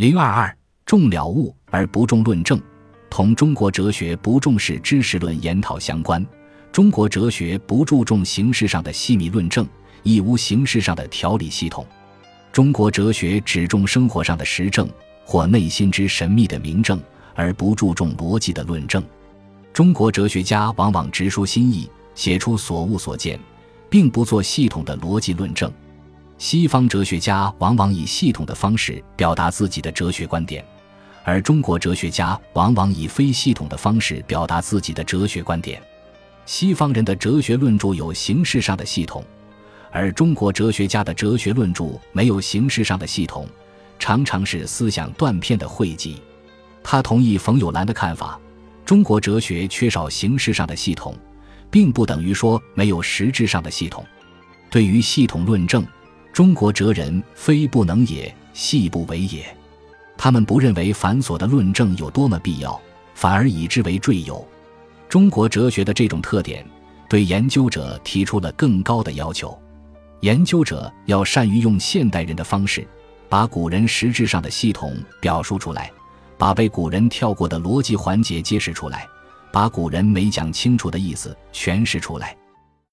零二二重了悟而不重论证，同中国哲学不重视知识论研讨相关。中国哲学不注重形式上的细密论证，亦无形式上的条理系统。中国哲学只重生活上的实证或内心之神秘的明证，而不注重逻辑的论证。中国哲学家往往直抒心意，写出所悟所见，并不做系统的逻辑论证。西方哲学家往往以系统的方式表达自己的哲学观点，而中国哲学家往往以非系统的方式表达自己的哲学观点。西方人的哲学论著有形式上的系统，而中国哲学家的哲学论著没有形式上的系统，常常是思想断片的汇集。他同意冯友兰的看法：中国哲学缺少形式上的系统，并不等于说没有实质上的系统。对于系统论证，中国哲人非不能也，系不为也。他们不认为繁琐的论证有多么必要，反而以之为赘有。中国哲学的这种特点，对研究者提出了更高的要求。研究者要善于用现代人的方式，把古人实质上的系统表述出来，把被古人跳过的逻辑环节揭示出来，把古人没讲清楚的意思诠释出来。